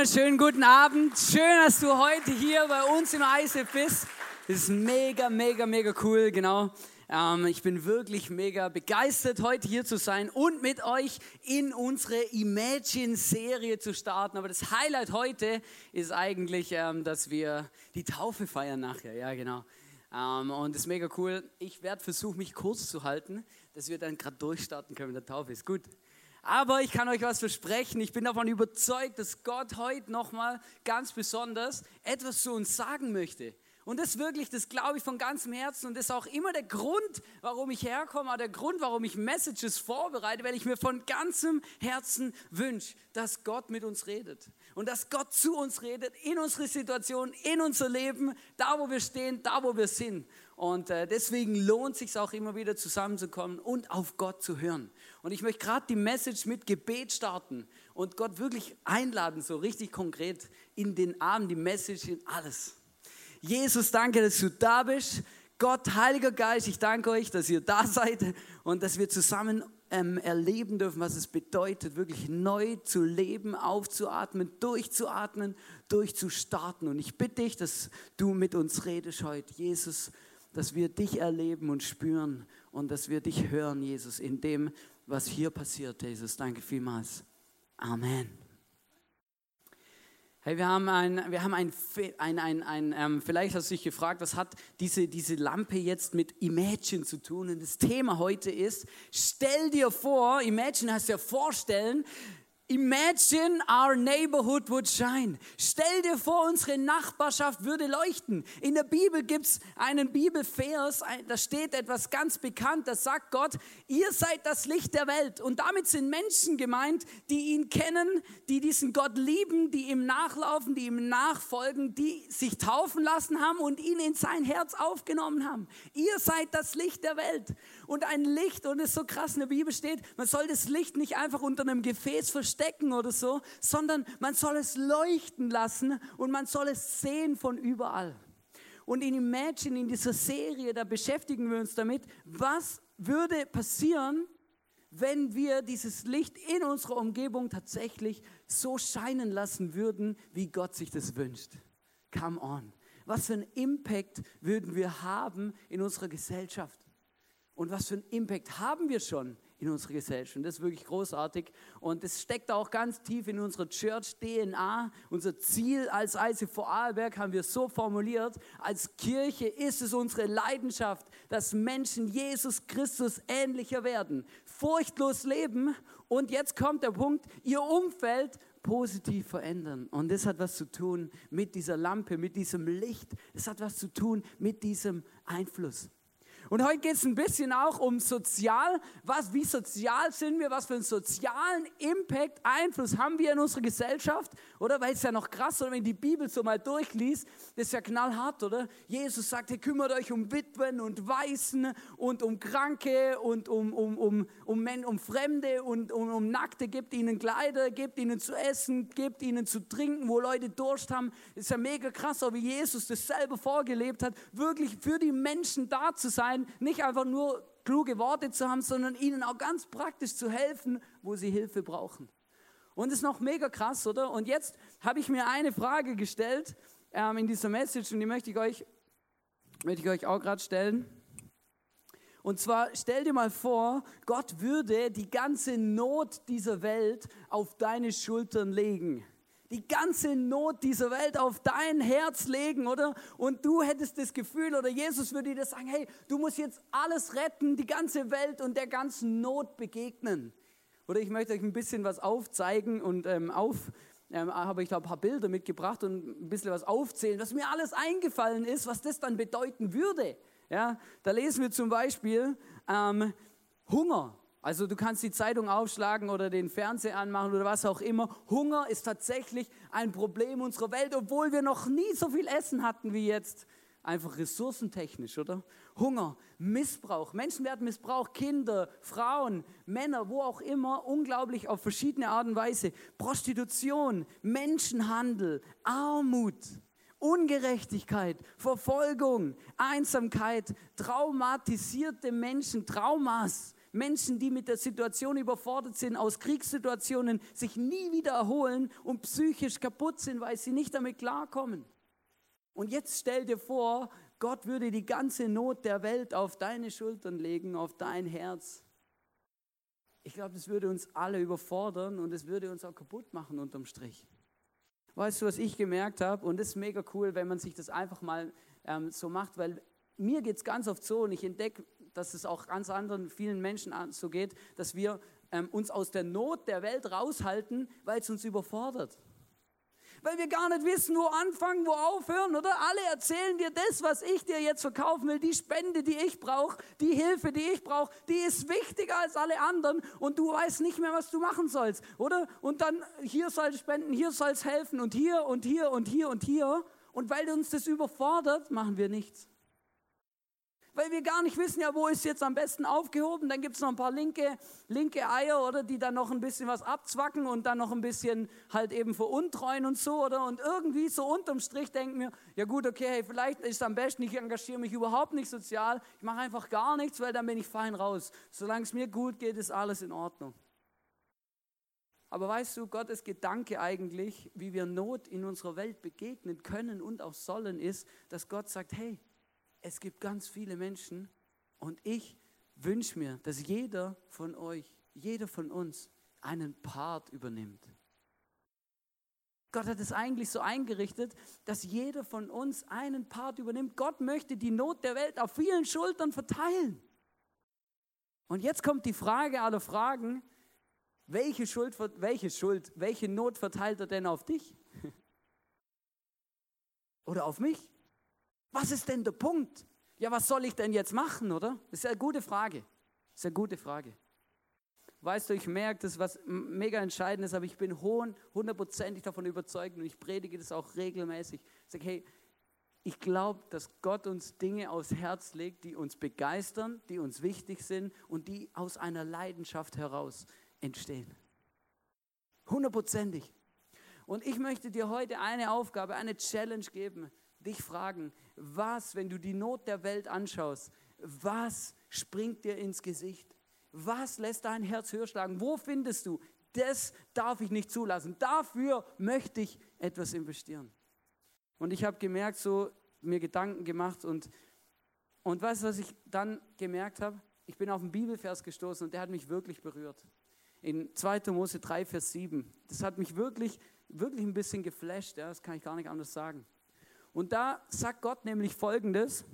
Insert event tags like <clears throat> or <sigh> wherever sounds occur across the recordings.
Wunderschönen guten Abend. Schön, dass du heute hier bei uns im ISF bist. Das ist mega, mega, mega cool, genau. Ähm, ich bin wirklich mega begeistert, heute hier zu sein und mit euch in unsere Imagine-Serie zu starten. Aber das Highlight heute ist eigentlich, ähm, dass wir die Taufe feiern nachher. Ja, genau. Ähm, und das ist mega cool. Ich werde versuchen, mich kurz zu halten, dass wir dann gerade durchstarten können mit der Taufe. Ist gut. Aber ich kann euch was versprechen. Ich bin davon überzeugt, dass Gott heute nochmal ganz besonders etwas zu uns sagen möchte. Und das wirklich, das glaube ich von ganzem Herzen. Und das ist auch immer der Grund, warum ich herkomme, der Grund, warum ich Messages vorbereite, weil ich mir von ganzem Herzen wünsche, dass Gott mit uns redet. Und dass Gott zu uns redet, in unsere Situation, in unser Leben, da wo wir stehen, da wo wir sind. Und äh, deswegen lohnt es sich auch immer wieder zusammenzukommen und auf Gott zu hören. Und ich möchte gerade die Message mit Gebet starten und Gott wirklich einladen, so richtig konkret in den Arm, die Message, in alles. Jesus, danke, dass du da bist. Gott, Heiliger Geist, ich danke euch, dass ihr da seid und dass wir zusammen ähm, erleben dürfen, was es bedeutet, wirklich neu zu leben, aufzuatmen, durchzuatmen, durchzustarten. Und ich bitte dich, dass du mit uns redest heute, Jesus, dass wir dich erleben und spüren und dass wir dich hören, Jesus, in dem, was hier passiert, Jesus. Danke vielmals. Amen. Hey, wir haben ein, wir haben ein, ein, ein, ein ähm, vielleicht hast du dich gefragt, was hat diese, diese Lampe jetzt mit Imagine zu tun? Und das Thema heute ist, stell dir vor, Imagine heißt ja vorstellen, Imagine our neighborhood would shine. Stell dir vor, unsere Nachbarschaft würde leuchten. In der Bibel gibt es einen Bibelvers, da steht etwas ganz bekannt, da sagt Gott, ihr seid das Licht der Welt. Und damit sind Menschen gemeint, die ihn kennen, die diesen Gott lieben, die ihm nachlaufen, die ihm nachfolgen, die sich taufen lassen haben und ihn in sein Herz aufgenommen haben. Ihr seid das Licht der Welt. Und ein Licht, und es ist so krass in der Bibel steht, man soll das Licht nicht einfach unter einem Gefäß verstecken, oder so, sondern man soll es leuchten lassen und man soll es sehen von überall. Und in Imagine, in dieser Serie, da beschäftigen wir uns damit, was würde passieren, wenn wir dieses Licht in unserer Umgebung tatsächlich so scheinen lassen würden, wie Gott sich das wünscht. Come on. Was für einen Impact würden wir haben in unserer Gesellschaft? Und was für einen Impact haben wir schon in unserer Gesellschaft. Und das ist wirklich großartig. Und das steckt auch ganz tief in unserer Church-DNA. Unser Ziel als ICF Vorarlberg haben wir so formuliert. Als Kirche ist es unsere Leidenschaft, dass Menschen Jesus Christus ähnlicher werden. Furchtlos leben. Und jetzt kommt der Punkt, ihr Umfeld positiv verändern. Und das hat was zu tun mit dieser Lampe, mit diesem Licht. Das hat was zu tun mit diesem Einfluss. Und heute geht es ein bisschen auch um sozial. Was, wie sozial sind wir? Was für einen sozialen Impact, Einfluss haben wir in unserer Gesellschaft? Oder? Weil es ja noch krass, oder wenn die Bibel so mal durchliest, das ist ja knallhart, oder? Jesus sagt, ihr kümmert euch um Witwen und Waisen und um Kranke und um, um, um, um, Men, um Fremde und um, um Nackte, gebt ihnen Kleider, gebt ihnen zu essen, gebt ihnen zu trinken, wo Leute Durst haben. Das ist ja mega krass, wie Jesus das selber vorgelebt hat, wirklich für die Menschen da zu sein, nicht einfach nur kluge Worte zu haben, sondern ihnen auch ganz praktisch zu helfen, wo sie Hilfe brauchen. Und ist noch mega krass, oder? Und jetzt habe ich mir eine Frage gestellt ähm, in dieser Message und die möchte ich euch, möchte ich euch auch gerade stellen. Und zwar stell dir mal vor, Gott würde die ganze Not dieser Welt auf deine Schultern legen die ganze Not dieser Welt auf dein Herz legen, oder? Und du hättest das Gefühl, oder Jesus würde dir sagen, hey, du musst jetzt alles retten, die ganze Welt und der ganzen Not begegnen. Oder ich möchte euch ein bisschen was aufzeigen und ähm, auf, ähm, habe ich da ein paar Bilder mitgebracht und ein bisschen was aufzählen, was mir alles eingefallen ist, was das dann bedeuten würde. Ja, da lesen wir zum Beispiel ähm, Hunger. Also du kannst die Zeitung aufschlagen oder den Fernseher anmachen oder was auch immer. Hunger ist tatsächlich ein Problem unserer Welt, obwohl wir noch nie so viel Essen hatten wie jetzt. Einfach ressourcentechnisch, oder? Hunger, Missbrauch. Menschen werden missbraucht, Kinder, Frauen, Männer, wo auch immer, unglaublich auf verschiedene Art und Weise. Prostitution, Menschenhandel, Armut, Ungerechtigkeit, Verfolgung, Einsamkeit, traumatisierte Menschen, Traumas. Menschen, die mit der Situation überfordert sind, aus Kriegssituationen sich nie wieder erholen und psychisch kaputt sind, weil sie nicht damit klarkommen. Und jetzt stell dir vor, Gott würde die ganze Not der Welt auf deine Schultern legen, auf dein Herz. Ich glaube, das würde uns alle überfordern und es würde uns auch kaputt machen unterm Strich. Weißt du, was ich gemerkt habe? Und das ist mega cool, wenn man sich das einfach mal ähm, so macht, weil mir geht es ganz oft so und ich entdecke, dass es auch ganz anderen, vielen Menschen so geht, dass wir ähm, uns aus der Not der Welt raushalten, weil es uns überfordert weil wir gar nicht wissen, wo anfangen, wo aufhören, oder? Alle erzählen dir das, was ich dir jetzt verkaufen will, die Spende, die ich brauche, die Hilfe, die ich brauche, die ist wichtiger als alle anderen und du weißt nicht mehr, was du machen sollst, oder? Und dann hier soll es spenden, hier soll es helfen und hier und hier und hier und hier. Und weil uns das überfordert, machen wir nichts weil wir gar nicht wissen, ja, wo ist jetzt am besten aufgehoben. Dann gibt es noch ein paar linke, linke Eier, oder die dann noch ein bisschen was abzwacken und dann noch ein bisschen halt eben veruntreuen und so, oder? Und irgendwie so unterm Strich denken wir, ja gut, okay, hey, vielleicht ist am besten, ich engagiere mich überhaupt nicht sozial, ich mache einfach gar nichts, weil dann bin ich fein raus. Solange es mir gut geht, ist alles in Ordnung. Aber weißt du, Gottes Gedanke eigentlich, wie wir Not in unserer Welt begegnen können und auch sollen, ist, dass Gott sagt, hey, es gibt ganz viele Menschen und ich wünsche mir, dass jeder von euch, jeder von uns einen Part übernimmt. Gott hat es eigentlich so eingerichtet, dass jeder von uns einen Part übernimmt. Gott möchte die Not der Welt auf vielen Schultern verteilen. Und jetzt kommt die Frage aller Fragen, welche Schuld, welche Schuld, welche Not verteilt er denn auf dich? <laughs> Oder auf mich? Was ist denn der Punkt? Ja, was soll ich denn jetzt machen, oder? Das ist eine gute Frage. Das ist eine gute Frage. Weißt du, ich merke, das was mega entscheidend ist, aber ich bin hundertprozentig davon überzeugt und ich predige das auch regelmäßig. Ich sage, hey, ich glaube, dass Gott uns Dinge aufs Herz legt, die uns begeistern, die uns wichtig sind und die aus einer Leidenschaft heraus entstehen. Hundertprozentig. Und ich möchte dir heute eine Aufgabe, eine Challenge geben dich fragen, was, wenn du die Not der Welt anschaust, was springt dir ins Gesicht? Was lässt dein Herz höher schlagen? Wo findest du, das darf ich nicht zulassen. Dafür möchte ich etwas investieren. Und ich habe gemerkt, so mir Gedanken gemacht und, und weißt du, was ich dann gemerkt habe? Ich bin auf einen Bibelvers gestoßen und der hat mich wirklich berührt. In 2. Mose 3, Vers 7. Das hat mich wirklich, wirklich ein bisschen geflasht, ja, das kann ich gar nicht anders sagen. Und da sagt Gott nämlich Folgendes,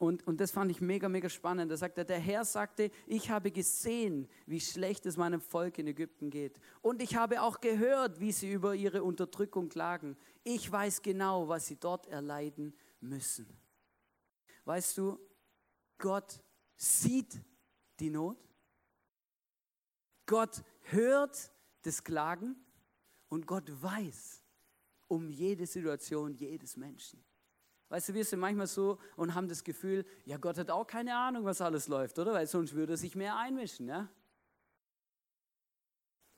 und, und das fand ich mega, mega spannend. Da sagt er, der Herr sagte, ich habe gesehen, wie schlecht es meinem Volk in Ägypten geht. Und ich habe auch gehört, wie sie über ihre Unterdrückung klagen. Ich weiß genau, was sie dort erleiden müssen. Weißt du, Gott sieht die Not. Gott hört das Klagen und Gott weiß, um jede Situation jedes Menschen. Weißt du, wir sind manchmal so und haben das Gefühl, ja, Gott hat auch keine Ahnung, was alles läuft, oder? Weil sonst würde er sich mehr einmischen, ja?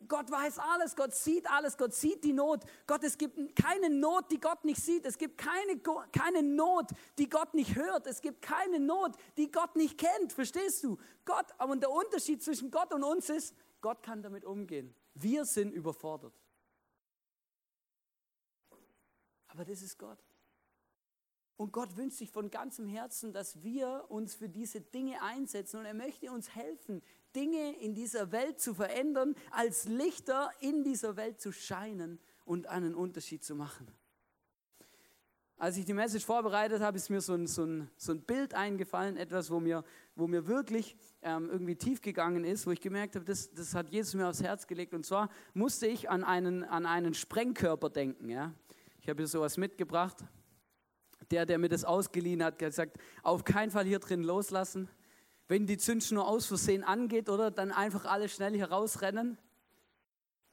Gott weiß alles, Gott sieht alles, Gott sieht die Not. Gott, es gibt keine Not, die Gott nicht sieht. Es gibt keine, keine Not, die Gott nicht hört. Es gibt keine Not, die Gott nicht kennt. Verstehst du? Gott, aber der Unterschied zwischen Gott und uns ist, Gott kann damit umgehen. Wir sind überfordert. Aber das ist Gott. Und Gott wünscht sich von ganzem Herzen, dass wir uns für diese Dinge einsetzen. Und er möchte uns helfen, Dinge in dieser Welt zu verändern, als Lichter in dieser Welt zu scheinen und einen Unterschied zu machen. als ich die Message vorbereitet habe, ist mir so ein, so ein, so ein Bild eingefallen, etwas, wo mir, wo mir wirklich ähm, irgendwie tief gegangen ist, wo ich gemerkt habe, das, das hat Jesus mir aufs Herz gelegt. Und zwar musste ich an einen, an einen Sprengkörper denken. Ja? Ich habe hier sowas mitgebracht. Der, der mir das ausgeliehen hat, hat gesagt, auf keinen Fall hier drin loslassen. Wenn die Zündschnur aus Versehen angeht, oder dann einfach alle schnell hier rausrennen.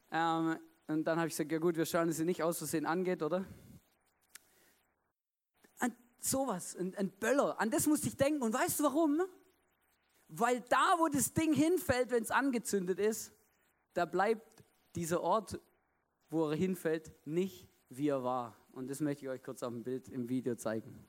Ähm, und dann habe ich gesagt, ja gut, wir schauen, dass sie nicht aus Versehen angeht, oder? An sowas, ein, ein Böller, an das musste ich denken. Und weißt du warum? Weil da, wo das Ding hinfällt, wenn es angezündet ist, da bleibt dieser Ort, wo er hinfällt, nicht wie er war. Und das möchte ich euch kurz auf dem Bild im Video zeigen.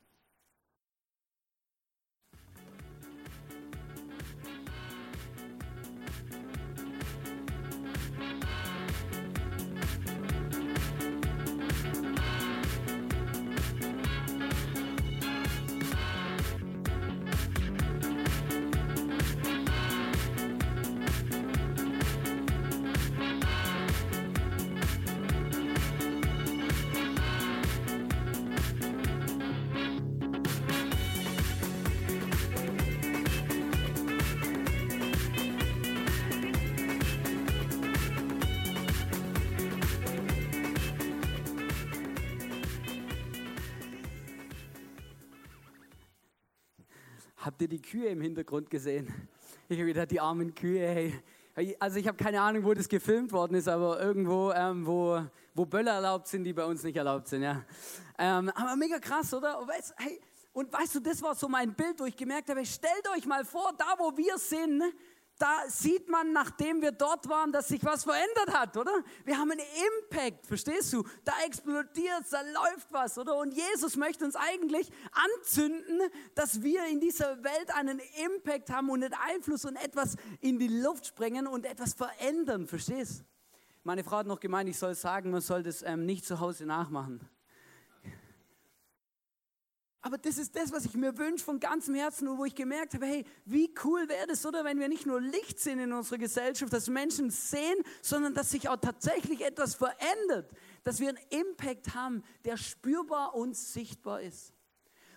Kühe im Hintergrund gesehen? Ich habe gedacht, die armen Kühe, hey. Also ich habe keine Ahnung, wo das gefilmt worden ist, aber irgendwo, ähm, wo, wo Böller erlaubt sind, die bei uns nicht erlaubt sind. Ja. Ähm, aber mega krass, oder? Weißt, hey, und weißt du, das war so mein Bild, wo ich gemerkt habe, stellt euch mal vor, da wo wir sind, da sieht man, nachdem wir dort waren, dass sich was verändert hat, oder? Wir haben einen Impact, verstehst du? Da explodiert da läuft was, oder? Und Jesus möchte uns eigentlich anzünden, dass wir in dieser Welt einen Impact haben und einen Einfluss und etwas in die Luft sprengen und etwas verändern, verstehst? Meine Frau hat noch gemeint, ich soll sagen, man soll das ähm, nicht zu Hause nachmachen. Aber das ist das, was ich mir wünsche von ganzem Herzen und wo ich gemerkt habe, hey, wie cool wäre das, oder wenn wir nicht nur Licht sind in unserer Gesellschaft, dass Menschen sehen, sondern dass sich auch tatsächlich etwas verändert, dass wir einen Impact haben, der spürbar und sichtbar ist.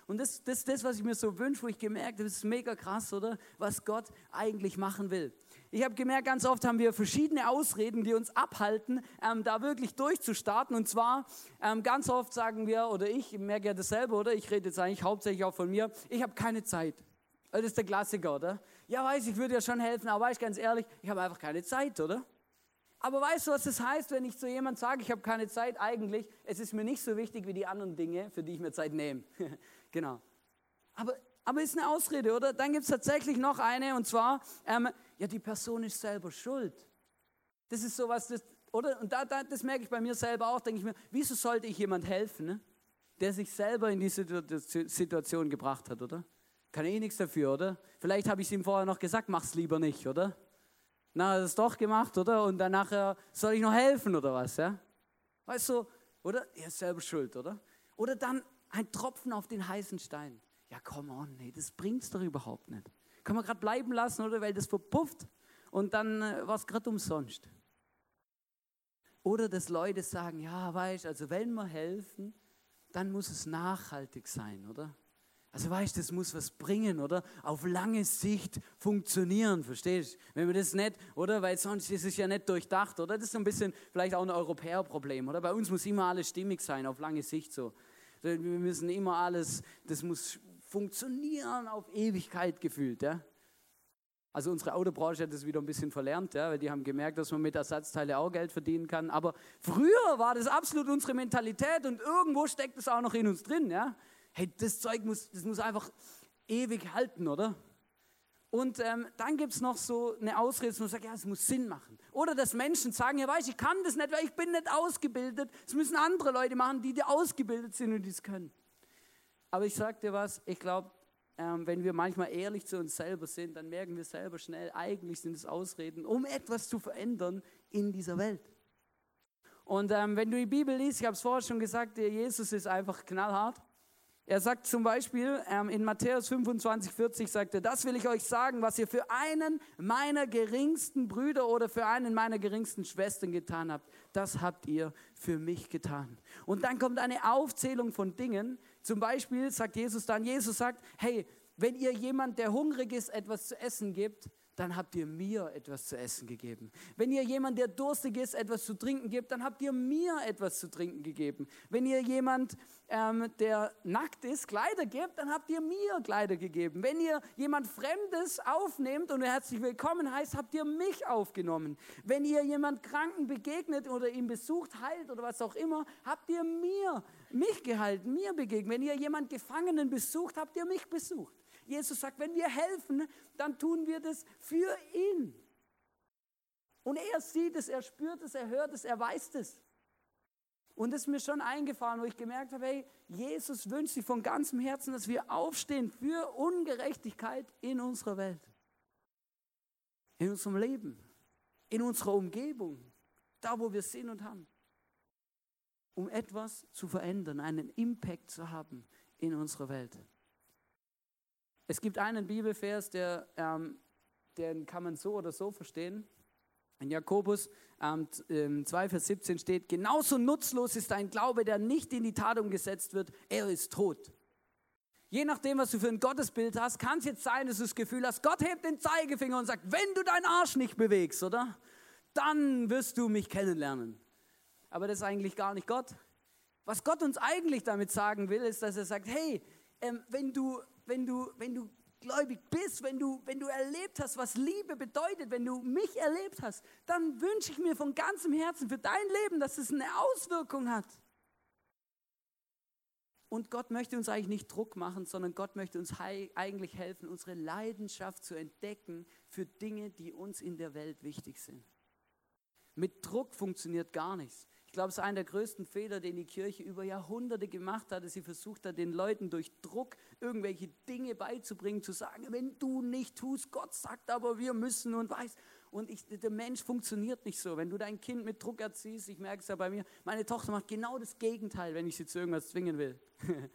Und das ist das, das, was ich mir so wünsche, wo ich gemerkt habe, das ist mega krass, oder? Was Gott eigentlich machen will. Ich habe gemerkt, ganz oft haben wir verschiedene Ausreden, die uns abhalten, ähm, da wirklich durchzustarten. Und zwar ähm, ganz oft sagen wir, oder ich, ich merke ja dasselbe, oder? Ich rede jetzt eigentlich hauptsächlich auch von mir, ich habe keine Zeit. Das ist der Klassiker, oder? Ja, weiß ich, würde ja schon helfen, aber weiß ganz ehrlich, ich habe einfach keine Zeit, oder? Aber weißt du, was das heißt, wenn ich zu jemandem sage, ich habe keine Zeit? Eigentlich, es ist mir nicht so wichtig wie die anderen Dinge, für die ich mir Zeit nehme. <laughs> genau. Aber aber ist eine Ausrede, oder? Dann gibt es tatsächlich noch eine, und zwar, ähm, ja, die Person ist selber schuld. Das ist sowas, das, oder? Und da, da, das merke ich bei mir selber auch, denke ich mir, wieso sollte ich jemand helfen, ne? der sich selber in diese Situation gebracht hat, oder? Kann eh nichts dafür, oder? Vielleicht habe ich es ihm vorher noch gesagt, mach's lieber nicht, oder? Na, hat er es doch gemacht, oder? Und dann nachher soll ich noch helfen, oder was, ja? Weißt du, oder? Er ist selber schuld, oder? Oder dann ein Tropfen auf den heißen Stein. Ja, come on, nee, das bringt's doch überhaupt nicht. Kann man gerade bleiben lassen, oder? Weil das verpufft und dann äh, war es gerade umsonst. Oder dass Leute sagen, ja, weißt also wenn wir helfen, dann muss es nachhaltig sein, oder? Also weißt, das muss was bringen, oder? Auf lange Sicht funktionieren, verstehst du? Wenn wir das nicht, oder? Weil sonst ist es ja nicht durchdacht, oder? Das ist so ein bisschen vielleicht auch ein Europäerproblem, oder? Bei uns muss immer alles stimmig sein, auf lange Sicht so. Wir müssen immer alles, das muss funktionieren auf Ewigkeit gefühlt. Ja? Also unsere Autobranche hat das wieder ein bisschen verlernt, ja, weil die haben gemerkt, dass man mit Ersatzteile auch Geld verdienen kann. Aber früher war das absolut unsere Mentalität und irgendwo steckt es auch noch in uns drin. Ja? Hey, das Zeug muss, das muss einfach ewig halten, oder? Und ähm, dann gibt es noch so eine Ausrede, dass man sagt, ja, es muss Sinn machen. Oder dass Menschen sagen, ja, weiß ich kann das nicht, weil ich bin nicht ausgebildet. Es müssen andere Leute machen, die, die ausgebildet sind und die es können. Aber ich sage dir was, ich glaube, ähm, wenn wir manchmal ehrlich zu uns selber sind, dann merken wir selber schnell, eigentlich sind es Ausreden, um etwas zu verändern in dieser Welt. Und ähm, wenn du die Bibel liest, ich habe es vorher schon gesagt, Jesus ist einfach knallhart. Er sagt zum Beispiel ähm, in Matthäus 25, 40, sagt er, das will ich euch sagen, was ihr für einen meiner geringsten Brüder oder für einen meiner geringsten Schwestern getan habt, das habt ihr für mich getan. Und dann kommt eine Aufzählung von Dingen. Zum Beispiel sagt Jesus dann, Jesus sagt, hey, wenn ihr jemand, der hungrig ist, etwas zu essen gibt, dann habt ihr mir etwas zu essen gegeben. Wenn ihr jemand, der durstig ist, etwas zu trinken gibt, dann habt ihr mir etwas zu trinken gegeben. Wenn ihr jemand, ähm, der nackt ist, Kleider gebt, dann habt ihr mir Kleider gegeben. Wenn ihr jemand Fremdes aufnehmt und herzlich willkommen heißt, habt ihr mich aufgenommen. Wenn ihr jemand Kranken begegnet oder ihn besucht, heilt oder was auch immer, habt ihr mir, mich gehalten, mir begegnet. Wenn ihr jemand Gefangenen besucht, habt ihr mich besucht. Jesus sagt, wenn wir helfen, dann tun wir das für ihn. Und er sieht es, er spürt es, er hört es, er weiß es. Und es ist mir schon eingefahren, wo ich gemerkt habe, hey, Jesus wünscht sich von ganzem Herzen, dass wir aufstehen für Ungerechtigkeit in unserer Welt, in unserem Leben, in unserer Umgebung, da wo wir sind und haben, um etwas zu verändern, einen Impact zu haben in unserer Welt. Es gibt einen Bibelvers, der, ähm, den kann man so oder so verstehen. In Jakobus ähm, 2, Vers 17 steht, genauso nutzlos ist ein Glaube, der nicht in die Tat umgesetzt wird, er ist tot. Je nachdem, was du für ein Gottesbild hast, kann es jetzt sein, dass du das Gefühl hast, Gott hebt den Zeigefinger und sagt, wenn du deinen Arsch nicht bewegst, oder? Dann wirst du mich kennenlernen. Aber das ist eigentlich gar nicht Gott. Was Gott uns eigentlich damit sagen will, ist, dass er sagt, hey, ähm, wenn, du, wenn, du, wenn du gläubig bist, wenn du, wenn du erlebt hast, was Liebe bedeutet, wenn du mich erlebt hast, dann wünsche ich mir von ganzem Herzen für dein Leben, dass es eine Auswirkung hat. Und Gott möchte uns eigentlich nicht Druck machen, sondern Gott möchte uns eigentlich helfen, unsere Leidenschaft zu entdecken für Dinge, die uns in der Welt wichtig sind. Mit Druck funktioniert gar nichts. Ich glaube, es ist einer der größten Fehler, den die Kirche über Jahrhunderte gemacht hat, sie versucht hat, den Leuten durch Druck irgendwelche Dinge beizubringen, zu sagen, wenn du nicht tust, Gott sagt aber, wir müssen und weiß. Und ich, der Mensch funktioniert nicht so. Wenn du dein Kind mit Druck erziehst, ich merke es ja bei mir, meine Tochter macht genau das Gegenteil, wenn ich sie zu irgendwas zwingen will. <laughs>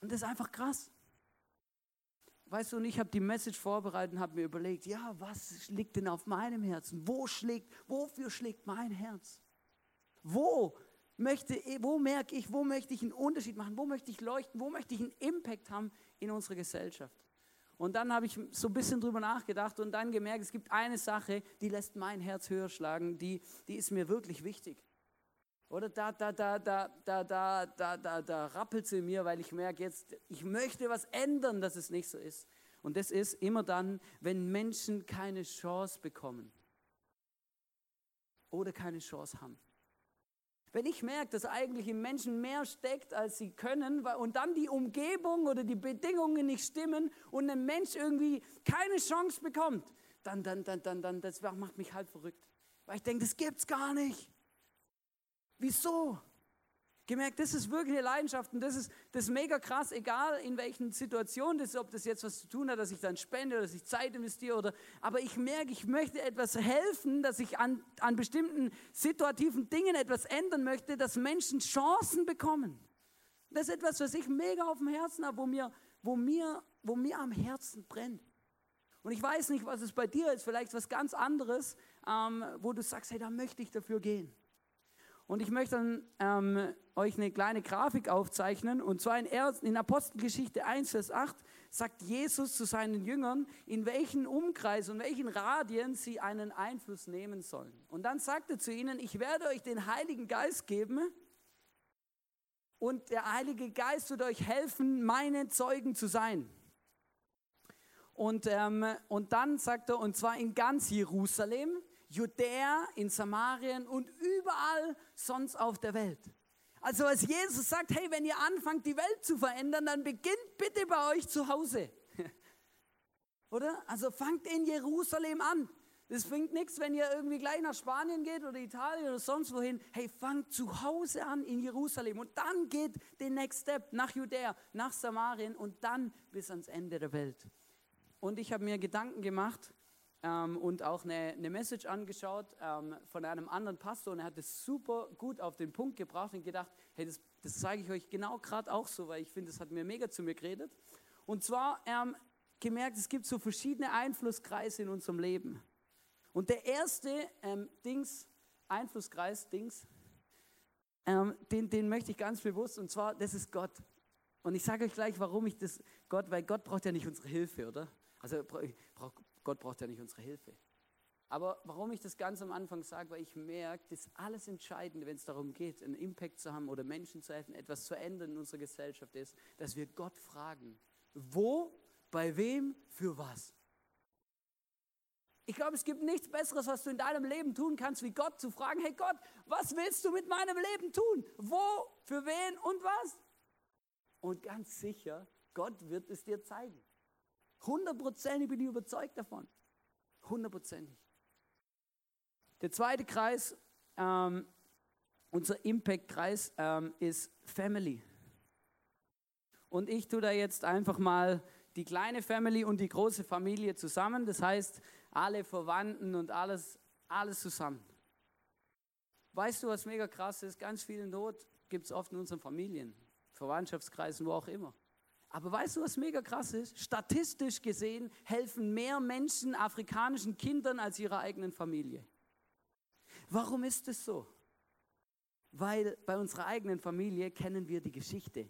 und das ist einfach krass. Weißt du, und ich habe die Message vorbereitet und habe mir überlegt, ja, was liegt denn auf meinem Herzen? Wo schlägt, wofür schlägt mein Herz? Wo möchte, wo merke ich, wo möchte ich einen Unterschied machen? Wo möchte ich leuchten? Wo möchte ich einen Impact haben in unserer Gesellschaft? Und dann habe ich so ein bisschen drüber nachgedacht und dann gemerkt, es gibt eine Sache, die lässt mein Herz höher schlagen, die, die ist mir wirklich wichtig. Oder da, da, da, da, da, da, da, da, da rappelt sie mir, weil ich merke jetzt, ich möchte was ändern, dass es nicht so ist. Und das ist immer dann, wenn Menschen keine Chance bekommen oder keine Chance haben. Wenn ich merke, dass eigentlich im Menschen mehr steckt, als sie können, und dann die Umgebung oder die Bedingungen nicht stimmen und ein Mensch irgendwie keine Chance bekommt, dann, dann, dann, dann, dann das macht mich halb verrückt. Weil ich denke, das gibt's gar nicht. Wieso? Gemerkt, das ist wirklich eine Leidenschaft und das ist, das ist mega krass, egal in welchen Situationen das ist, ob das jetzt was zu tun hat, dass ich dann spende oder dass ich Zeit investiere oder, aber ich merke, ich möchte etwas helfen, dass ich an, an bestimmten situativen Dingen etwas ändern möchte, dass Menschen Chancen bekommen. Das ist etwas, was ich mega auf dem Herzen habe, wo mir, wo mir, wo mir am Herzen brennt. Und ich weiß nicht, was es bei dir ist, vielleicht was ganz anderes, ähm, wo du sagst, hey, da möchte ich dafür gehen. Und ich möchte dann ähm, euch eine kleine Grafik aufzeichnen. Und zwar in, in Apostelgeschichte 1, Vers 8 sagt Jesus zu seinen Jüngern, in welchen Umkreis und welchen Radien sie einen Einfluss nehmen sollen. Und dann sagt er zu ihnen, ich werde euch den Heiligen Geist geben. Und der Heilige Geist wird euch helfen, meine Zeugen zu sein. Und, ähm, und dann sagt er, und zwar in ganz Jerusalem, Judäa, in Samarien und überall sonst auf der Welt. Also als Jesus sagt, hey, wenn ihr anfangt, die Welt zu verändern, dann beginnt bitte bei euch zu Hause. <laughs> Oder? Also fangt in Jerusalem an. Das bringt nichts, wenn ihr irgendwie gleich nach Spanien geht oder Italien oder sonst wohin. Hey, fangt zu Hause an in Jerusalem und dann geht den Next Step nach Judäa, nach Samarien und dann bis ans Ende der Welt. Und ich habe mir Gedanken gemacht, ähm, und auch eine, eine Message angeschaut ähm, von einem anderen Pastor und er hat es super gut auf den Punkt gebracht und gedacht, hey, das Das zeige ich euch genau gerade auch so, weil ich finde, das hat mir mega zu mir geredet. Und zwar ähm, gemerkt, es gibt so verschiedene Einflusskreise in unserem Leben. Und der erste ähm, Dings, Einflusskreis, Dings, ähm, den, den möchte ich ganz bewusst, und zwar, das ist Gott. Und ich sage euch gleich, warum ich das, Gott, weil Gott braucht ja nicht unsere Hilfe, oder? Also Gott braucht ja nicht unsere Hilfe. Aber warum ich das ganz am Anfang sage, weil ich merke, das alles Entscheidende, wenn es darum geht, einen Impact zu haben oder Menschen zu helfen, etwas zu ändern in unserer Gesellschaft ist, dass wir Gott fragen, wo, bei wem, für was. Ich glaube, es gibt nichts Besseres, was du in deinem Leben tun kannst, wie Gott zu fragen, hey Gott, was willst du mit meinem Leben tun? Wo, für wen und was? Und ganz sicher, Gott wird es dir zeigen. Hundertprozentig bin ich überzeugt davon. Hundertprozentig. Der zweite Kreis, ähm, unser Impact-Kreis, ähm, ist Family. Und ich tue da jetzt einfach mal die kleine Family und die große Familie zusammen. Das heißt, alle Verwandten und alles, alles zusammen. Weißt du, was mega krass ist? Ganz viel Not gibt es oft in unseren Familien, Verwandtschaftskreisen, wo auch immer. Aber weißt du, was mega krass ist? Statistisch gesehen helfen mehr Menschen afrikanischen Kindern als ihrer eigenen Familie. Warum ist es so? Weil bei unserer eigenen Familie kennen wir die Geschichte.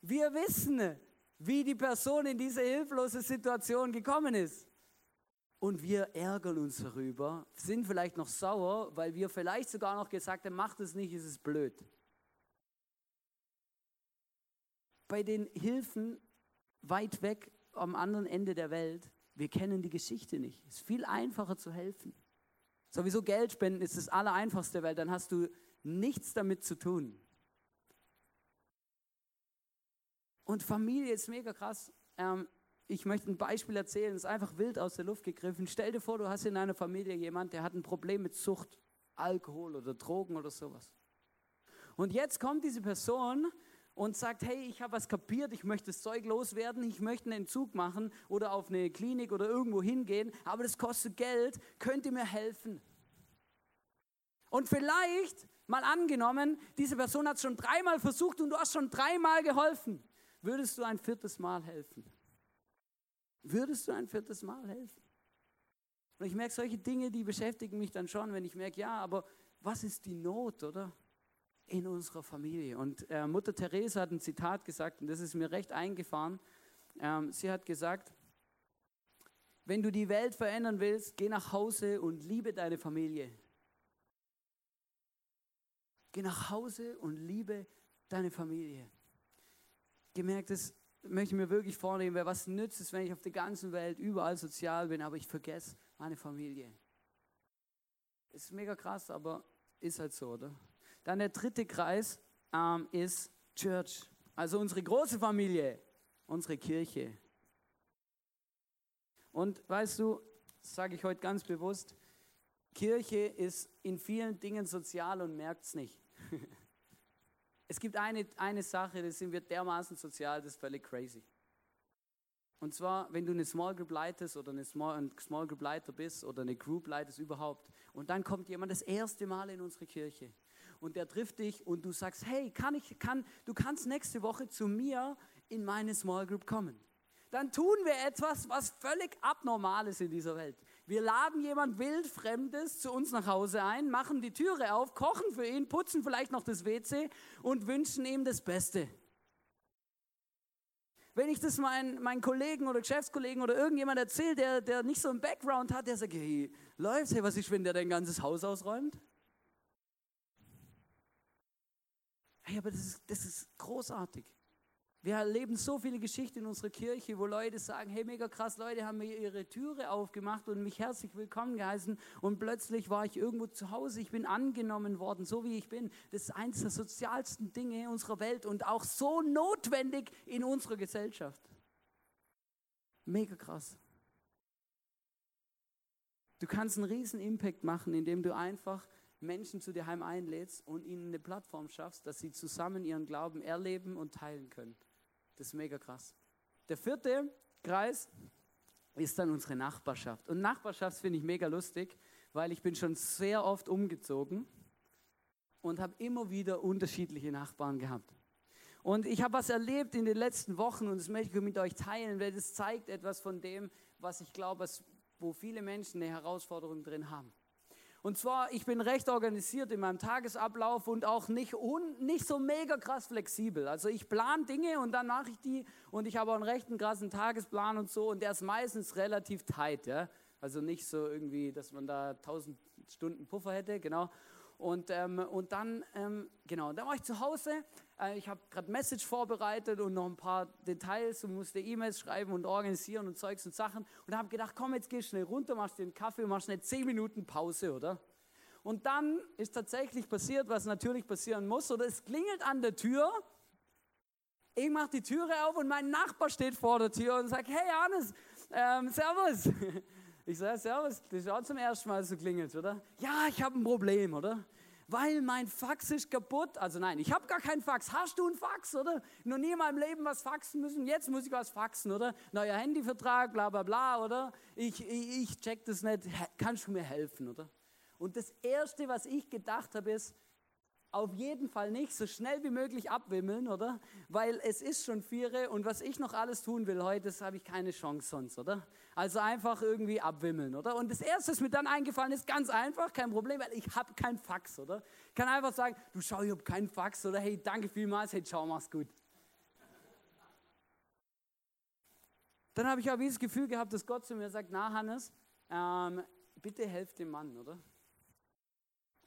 Wir wissen, wie die Person in diese hilflose Situation gekommen ist. Und wir ärgern uns darüber, sind vielleicht noch sauer, weil wir vielleicht sogar noch gesagt haben, macht es nicht, ist es blöd. Bei den Hilfen weit weg am anderen Ende der Welt, wir kennen die Geschichte nicht. Es ist viel einfacher zu helfen. Sowieso Geld spenden ist das Allereinfachste, weil dann hast du nichts damit zu tun. Und Familie ist mega krass. Ähm, ich möchte ein Beispiel erzählen, es ist einfach wild aus der Luft gegriffen. Stell dir vor, du hast in einer Familie jemanden, der hat ein Problem mit Sucht, Alkohol oder Drogen oder sowas. Und jetzt kommt diese Person und sagt, hey, ich habe was kapiert, ich möchte das Zeug loswerden, ich möchte einen Entzug machen oder auf eine Klinik oder irgendwo hingehen, aber das kostet Geld, könnt ihr mir helfen? Und vielleicht, mal angenommen, diese Person hat es schon dreimal versucht und du hast schon dreimal geholfen. Würdest du ein viertes Mal helfen? Würdest du ein viertes Mal helfen? Und ich merke, solche Dinge, die beschäftigen mich dann schon, wenn ich merke, ja, aber was ist die Not, oder? In unserer Familie. Und äh, Mutter Teresa hat ein Zitat gesagt, und das ist mir recht eingefahren. Ähm, sie hat gesagt, wenn du die Welt verändern willst, geh nach Hause und liebe deine Familie. Geh nach Hause und liebe deine Familie gemerkt, das möchte ich mir wirklich vornehmen, weil was nützt es, wenn ich auf der ganzen Welt überall sozial bin, aber ich vergesse meine Familie. Ist mega krass, aber ist halt so, oder? Dann der dritte Kreis ähm, ist Church, also unsere große Familie, unsere Kirche. Und weißt du, das sage ich heute ganz bewusst, Kirche ist in vielen Dingen sozial und merkt es nicht. <laughs> Es gibt eine, eine Sache, da sind wir dermaßen sozial, das ist völlig crazy. Und zwar, wenn du eine Small Group leitest oder eine Small, ein Small Group Leiter bist oder eine Group leitest überhaupt und dann kommt jemand das erste Mal in unsere Kirche und der trifft dich und du sagst, hey, kann ich, kann, du kannst nächste Woche zu mir in meine Small Group kommen. Dann tun wir etwas, was völlig abnormal ist in dieser Welt. Wir laden jemand wildfremdes zu uns nach Hause ein, machen die Türe auf, kochen für ihn, putzen vielleicht noch das WC und wünschen ihm das Beste. Wenn ich das meinen, meinen Kollegen oder Geschäftskollegen oder irgendjemand erzähle, der, der nicht so einen Background hat, der sagt, hey, läuft, hey, was ist, wenn der dein ganzes Haus ausräumt? Hey, aber das ist, das ist großartig. Wir erleben so viele Geschichten in unserer Kirche, wo Leute sagen, hey, mega krass, Leute haben mir ihre Türe aufgemacht und mich herzlich willkommen geheißen und plötzlich war ich irgendwo zu Hause, ich bin angenommen worden, so wie ich bin. Das ist eines der sozialsten Dinge unserer Welt und auch so notwendig in unserer Gesellschaft. Mega krass. Du kannst einen riesen Impact machen, indem du einfach Menschen zu dir heim einlädst und ihnen eine Plattform schaffst, dass sie zusammen ihren Glauben erleben und teilen können. Das ist mega krass. Der vierte Kreis ist dann unsere Nachbarschaft. Und Nachbarschaft finde ich mega lustig, weil ich bin schon sehr oft umgezogen. und habe immer wieder unterschiedliche Nachbarn gehabt. Und ich habe was erlebt in den letzten Wochen und das möchte ich mit euch teilen, weil das zeigt etwas von dem, was ich glaube, wo viele Menschen eine Herausforderung drin haben. Und zwar, ich bin recht organisiert in meinem Tagesablauf und auch nicht, un, nicht so mega krass flexibel. Also ich plane Dinge und dann mache ich die und ich habe auch einen rechten krassen Tagesplan und so und der ist meistens relativ tight. Ja? Also nicht so irgendwie, dass man da 1000 Stunden Puffer hätte, genau. Und, ähm, und dann, ähm, genau, dann war ich zu Hause. Äh, ich habe gerade Message vorbereitet und noch ein paar Details und musste E-Mails schreiben und organisieren und Zeugs und Sachen. Und habe gedacht, komm, jetzt geh schnell runter, machst den Kaffee und machst schnell 10 Minuten Pause, oder? Und dann ist tatsächlich passiert, was natürlich passieren muss, oder es klingelt an der Tür. Ich mache die Türe auf und mein Nachbar steht vor der Tür und sagt, hey Hannes, ähm, Servus. <laughs> Ich sage, Servus, das ist auch zum ersten Mal so klingelt, oder? Ja, ich habe ein Problem, oder? Weil mein Fax ist kaputt. Also nein, ich habe gar keinen Fax. Hast du einen Fax, oder? Noch nie in meinem Leben was faxen müssen. Jetzt muss ich was faxen, oder? Neuer Handyvertrag, bla bla bla, oder? Ich, ich, ich check das nicht. Kannst du mir helfen, oder? Und das Erste, was ich gedacht habe, ist, auf jeden Fall nicht so schnell wie möglich abwimmeln, oder? Weil es ist schon vier und was ich noch alles tun will heute, das habe ich keine Chance sonst, oder? Also einfach irgendwie abwimmeln, oder? Und das Erste, was mir dann eingefallen ist, ganz einfach, kein Problem, weil ich habe kein Fax, oder? Ich kann einfach sagen, du schau, ich habe keinen Fax, oder? Hey, danke vielmals, hey, ciao, mach's gut. Dann habe ich auch dieses Gefühl gehabt, dass Gott zu mir sagt, na Hannes, ähm, bitte helft dem Mann, oder?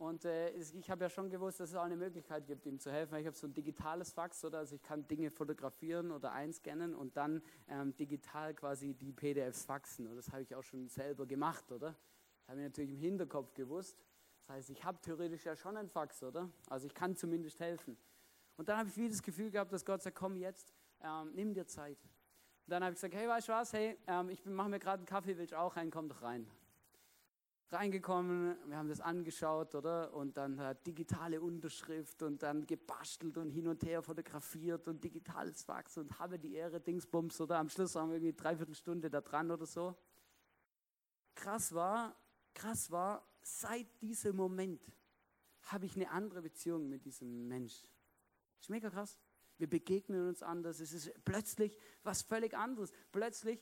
Und äh, ich habe ja schon gewusst, dass es auch eine Möglichkeit gibt, ihm zu helfen. Ich habe so ein digitales Fax, oder? Also ich kann Dinge fotografieren oder einscannen und dann ähm, digital quasi die PDFs faxen. Und das habe ich auch schon selber gemacht, oder? Das habe ich natürlich im Hinterkopf gewusst. Das heißt, ich habe theoretisch ja schon ein Fax, oder? Also ich kann zumindest helfen. Und dann habe ich wieder das Gefühl gehabt, dass Gott sagt, komm jetzt, ähm, nimm dir Zeit. Und dann habe ich gesagt, hey, weißt du was, hey, ähm, ich mache mir gerade einen Kaffee, willst du auch rein, komm doch rein reingekommen, wir haben das angeschaut, oder? Und dann äh, digitale Unterschrift und dann gebastelt und hin und her fotografiert und digitales Fax und habe die Ehre, Dingsbums, oder? Am Schluss waren wir irgendwie dreiviertel Stunde da dran oder so. Krass war, krass war, seit diesem Moment habe ich eine andere Beziehung mit diesem Mensch. Ist mega krass. Wir begegnen uns anders. Es ist plötzlich was völlig anderes. Plötzlich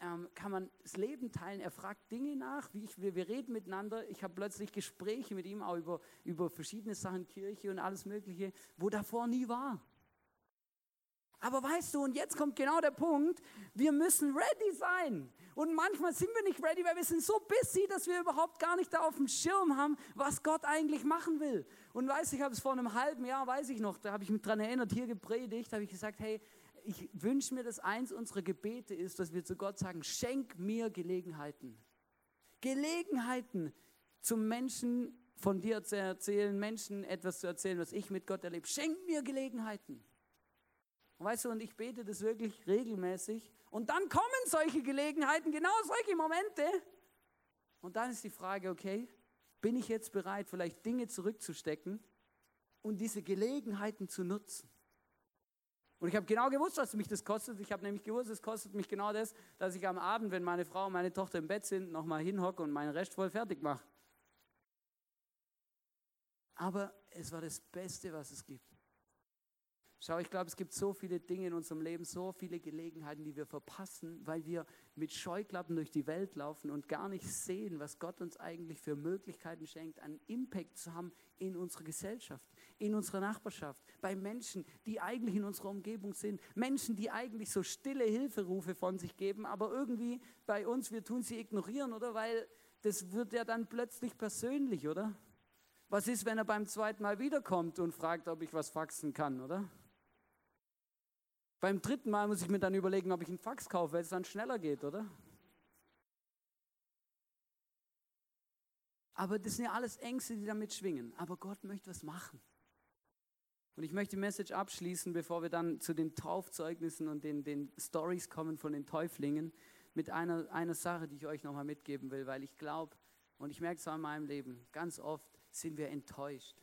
ähm, kann man das Leben teilen. Er fragt Dinge nach, wie ich, wir, wir reden miteinander. Ich habe plötzlich Gespräche mit ihm auch über, über verschiedene Sachen, Kirche und alles Mögliche, wo davor nie war. Aber weißt du, und jetzt kommt genau der Punkt, wir müssen ready sein. Und manchmal sind wir nicht ready, weil wir sind so busy, dass wir überhaupt gar nicht da auf dem Schirm haben, was Gott eigentlich machen will. Und weißt du, ich habe es vor einem halben Jahr, weiß ich noch, da habe ich mich dran erinnert, hier gepredigt, habe ich gesagt, hey, ich wünsche mir, dass eins unserer Gebete ist, dass wir zu Gott sagen, schenk mir Gelegenheiten. Gelegenheiten zum Menschen von dir zu erzählen, Menschen etwas zu erzählen, was ich mit Gott erlebe. Schenk mir Gelegenheiten. Und weißt du, und ich bete das wirklich regelmäßig. Und dann kommen solche Gelegenheiten, genau solche Momente. Und dann ist die Frage, okay, bin ich jetzt bereit, vielleicht Dinge zurückzustecken und diese Gelegenheiten zu nutzen? Und ich habe genau gewusst, was mich das kostet. Ich habe nämlich gewusst, es kostet mich genau das, dass ich am Abend, wenn meine Frau und meine Tochter im Bett sind, nochmal hinhocke und meinen Rest voll fertig mache. Aber es war das Beste, was es gibt. Schau, ich glaube, es gibt so viele Dinge in unserem Leben, so viele Gelegenheiten, die wir verpassen, weil wir mit Scheuklappen durch die Welt laufen und gar nicht sehen, was Gott uns eigentlich für Möglichkeiten schenkt, einen Impact zu haben in unserer Gesellschaft, in unserer Nachbarschaft, bei Menschen, die eigentlich in unserer Umgebung sind, Menschen, die eigentlich so stille Hilferufe von sich geben, aber irgendwie bei uns, wir tun sie ignorieren, oder? Weil das wird ja dann plötzlich persönlich, oder? Was ist, wenn er beim zweiten Mal wiederkommt und fragt, ob ich was faxen kann, oder? Beim dritten Mal muss ich mir dann überlegen, ob ich einen Fax kaufe, weil es dann schneller geht, oder? Aber das sind ja alles Ängste, die damit schwingen. Aber Gott möchte was machen. Und ich möchte die Message abschließen, bevor wir dann zu den Taufzeugnissen und den, den Stories kommen von den Täuflingen, mit einer, einer Sache, die ich euch nochmal mitgeben will, weil ich glaube, und ich merke es auch in meinem Leben, ganz oft sind wir enttäuscht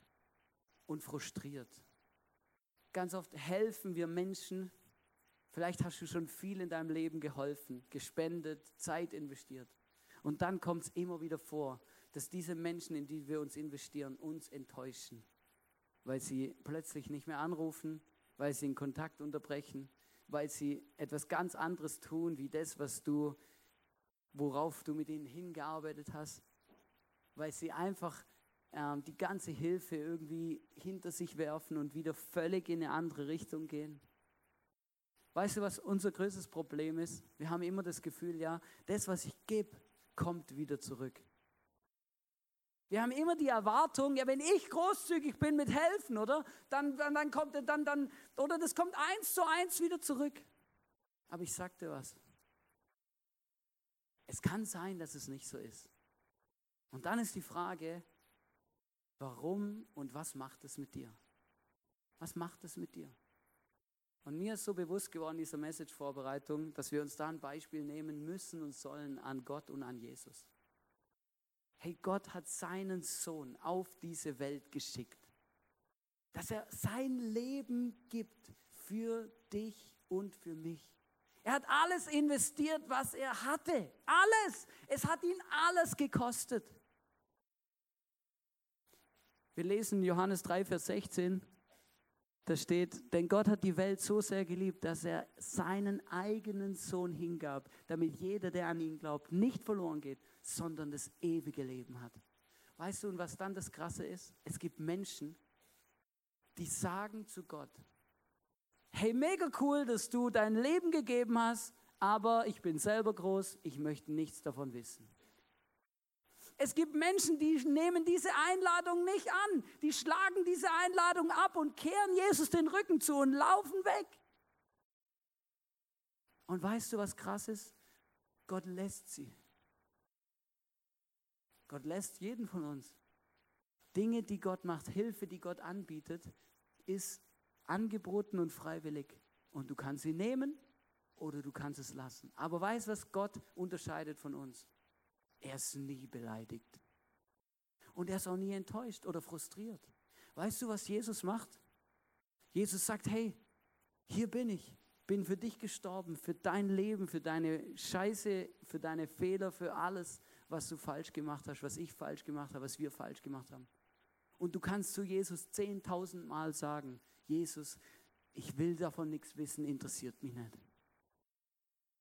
und frustriert. Ganz oft helfen wir Menschen, Vielleicht hast du schon viel in deinem Leben geholfen, gespendet, Zeit investiert. Und dann kommt es immer wieder vor, dass diese Menschen, in die wir uns investieren, uns enttäuschen weil sie plötzlich nicht mehr anrufen, weil sie den Kontakt unterbrechen, weil sie etwas ganz anderes tun, wie das, was du, worauf du mit ihnen hingearbeitet hast, weil sie einfach ähm, die ganze Hilfe irgendwie hinter sich werfen und wieder völlig in eine andere Richtung gehen. Weißt du, was unser größtes Problem ist? Wir haben immer das Gefühl, ja, das, was ich gebe, kommt wieder zurück. Wir haben immer die Erwartung, ja, wenn ich großzügig bin mit helfen, oder? Dann, dann, dann kommt dann, dann, oder das kommt eins zu eins wieder zurück. Aber ich sag dir was. Es kann sein, dass es nicht so ist. Und dann ist die Frage, warum und was macht es mit dir? Was macht es mit dir? Und mir ist so bewusst geworden, dieser Message-Vorbereitung, dass wir uns da ein Beispiel nehmen müssen und sollen an Gott und an Jesus. Hey, Gott hat seinen Sohn auf diese Welt geschickt, dass er sein Leben gibt für dich und für mich. Er hat alles investiert, was er hatte. Alles. Es hat ihn alles gekostet. Wir lesen Johannes 3, Vers 16. Da steht, denn Gott hat die Welt so sehr geliebt, dass er seinen eigenen Sohn hingab, damit jeder, der an ihn glaubt, nicht verloren geht, sondern das ewige Leben hat. Weißt du, und was dann das Krasse ist? Es gibt Menschen, die sagen zu Gott, hey, mega cool, dass du dein Leben gegeben hast, aber ich bin selber groß, ich möchte nichts davon wissen. Es gibt Menschen, die nehmen diese Einladung nicht an. Die schlagen diese Einladung ab und kehren Jesus den Rücken zu und laufen weg. Und weißt du, was krass ist? Gott lässt sie. Gott lässt jeden von uns. Dinge, die Gott macht, Hilfe, die Gott anbietet, ist angeboten und freiwillig. Und du kannst sie nehmen oder du kannst es lassen. Aber weißt du, was Gott unterscheidet von uns? Er ist nie beleidigt. Und er ist auch nie enttäuscht oder frustriert. Weißt du, was Jesus macht? Jesus sagt, hey, hier bin ich, bin für dich gestorben, für dein Leben, für deine Scheiße, für deine Fehler, für alles, was du falsch gemacht hast, was ich falsch gemacht habe, was wir falsch gemacht haben. Und du kannst zu Jesus zehntausend Mal sagen, Jesus, ich will davon nichts wissen, interessiert mich nicht.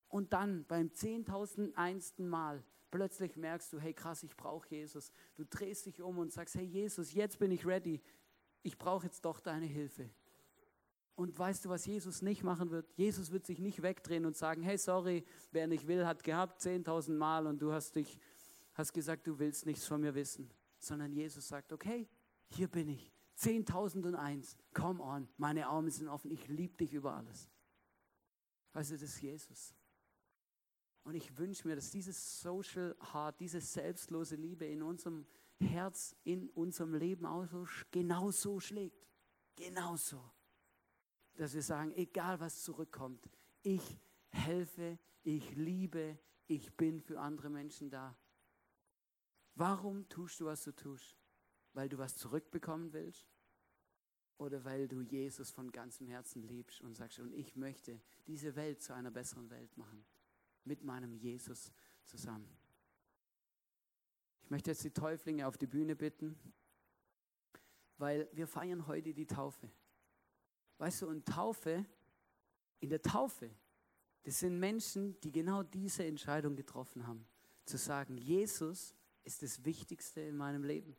Und dann beim zehntausendeinsten Mal Plötzlich merkst du, hey krass, ich brauche Jesus. Du drehst dich um und sagst, hey Jesus, jetzt bin ich ready. Ich brauche jetzt doch deine Hilfe. Und weißt du, was Jesus nicht machen wird? Jesus wird sich nicht wegdrehen und sagen, hey, sorry, wer nicht will, hat gehabt 10.000 Mal und du hast dich, hast gesagt, du willst nichts von mir wissen. Sondern Jesus sagt, okay, hier bin ich. 10.001, come on, meine Arme sind offen, ich liebe dich über alles. Weißt du, das ist Jesus. Und ich wünsche mir, dass dieses Social Heart, diese selbstlose Liebe in unserem Herz, in unserem Leben auch so, genau so schlägt. Genau so. Dass wir sagen, egal was zurückkommt, ich helfe, ich liebe, ich bin für andere Menschen da. Warum tust du, was du tust? Weil du was zurückbekommen willst? Oder weil du Jesus von ganzem Herzen liebst und sagst, und ich möchte diese Welt zu einer besseren Welt machen? Mit meinem Jesus zusammen. Ich möchte jetzt die Täuflinge auf die Bühne bitten, weil wir feiern heute die Taufe. Weißt du, und Taufe, in der Taufe, das sind Menschen, die genau diese Entscheidung getroffen haben, zu sagen, Jesus ist das Wichtigste in meinem Leben.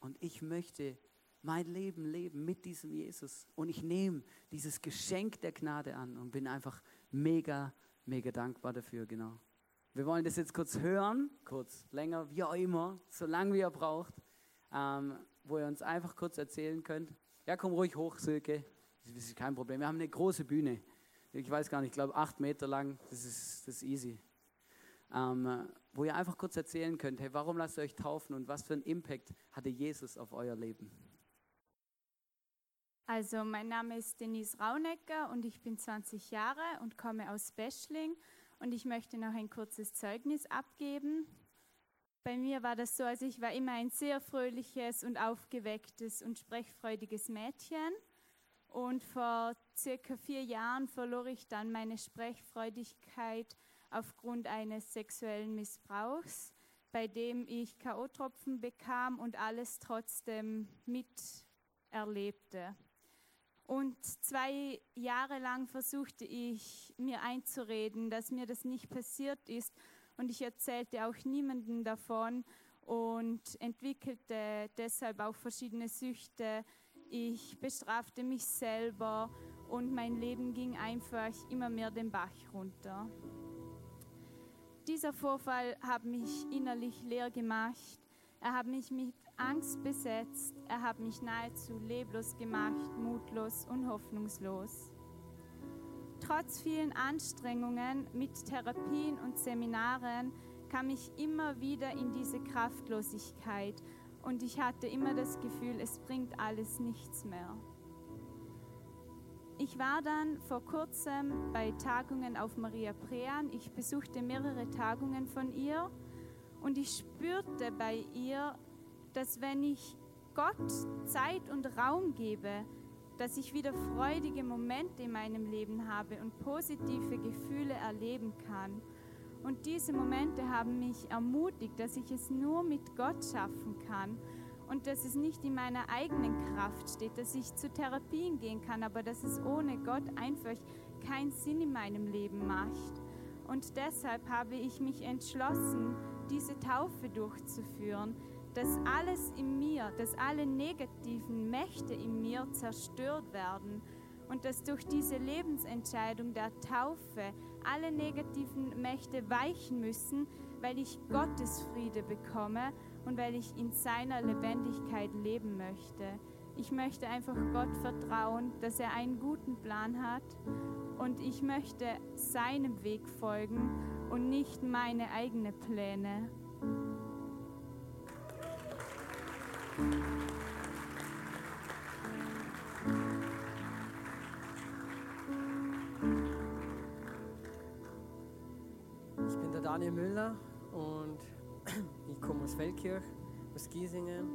Und ich möchte mein Leben leben mit diesem Jesus. Und ich nehme dieses Geschenk der Gnade an und bin einfach mega mega dankbar dafür, genau. Wir wollen das jetzt kurz hören, kurz, länger, wie auch immer, so lange wie ihr braucht, ähm, wo ihr uns einfach kurz erzählen könnt. Ja, komm ruhig hoch, Silke, das ist kein Problem. Wir haben eine große Bühne, ich weiß gar nicht, ich glaube acht Meter lang, das ist, das ist easy. Ähm, wo ihr einfach kurz erzählen könnt, hey, warum lasst ihr euch taufen und was für einen Impact hatte Jesus auf euer Leben? Also mein Name ist Denise Raunecker und ich bin 20 Jahre und komme aus Beschling und ich möchte noch ein kurzes Zeugnis abgeben. Bei mir war das so, also ich war immer ein sehr fröhliches und aufgewecktes und sprechfreudiges Mädchen und vor circa vier Jahren verlor ich dann meine Sprechfreudigkeit aufgrund eines sexuellen Missbrauchs, bei dem ich K.O.-Tropfen bekam und alles trotzdem mit erlebte. Und zwei Jahre lang versuchte ich mir einzureden, dass mir das nicht passiert ist. Und ich erzählte auch niemandem davon und entwickelte deshalb auch verschiedene Süchte. Ich bestrafte mich selber und mein Leben ging einfach immer mehr den Bach runter. Dieser Vorfall hat mich innerlich leer gemacht. Er hat mich mit Angst besetzt. Er hat mich nahezu leblos gemacht, mutlos und hoffnungslos. Trotz vielen Anstrengungen mit Therapien und Seminaren kam ich immer wieder in diese Kraftlosigkeit und ich hatte immer das Gefühl, es bringt alles nichts mehr. Ich war dann vor kurzem bei Tagungen auf Maria Prean. Ich besuchte mehrere Tagungen von ihr und ich spürte bei ihr, dass wenn ich Gott Zeit und Raum gebe, dass ich wieder freudige Momente in meinem Leben habe und positive Gefühle erleben kann. Und diese Momente haben mich ermutigt, dass ich es nur mit Gott schaffen kann und dass es nicht in meiner eigenen Kraft steht, dass ich zu Therapien gehen kann, aber dass es ohne Gott einfach keinen Sinn in meinem Leben macht. Und deshalb habe ich mich entschlossen, diese Taufe durchzuführen, dass alles in mir, dass alle negativen Mächte in mir zerstört werden und dass durch diese Lebensentscheidung der Taufe alle negativen Mächte weichen müssen, weil ich Gottes Friede bekomme und weil ich in seiner Lebendigkeit leben möchte. Ich möchte einfach Gott vertrauen, dass er einen guten Plan hat und ich möchte seinem Weg folgen und nicht meine eigenen Pläne. Ich bin der Daniel Müller und <clears throat> ich komme aus Feldkirch, aus Giesingen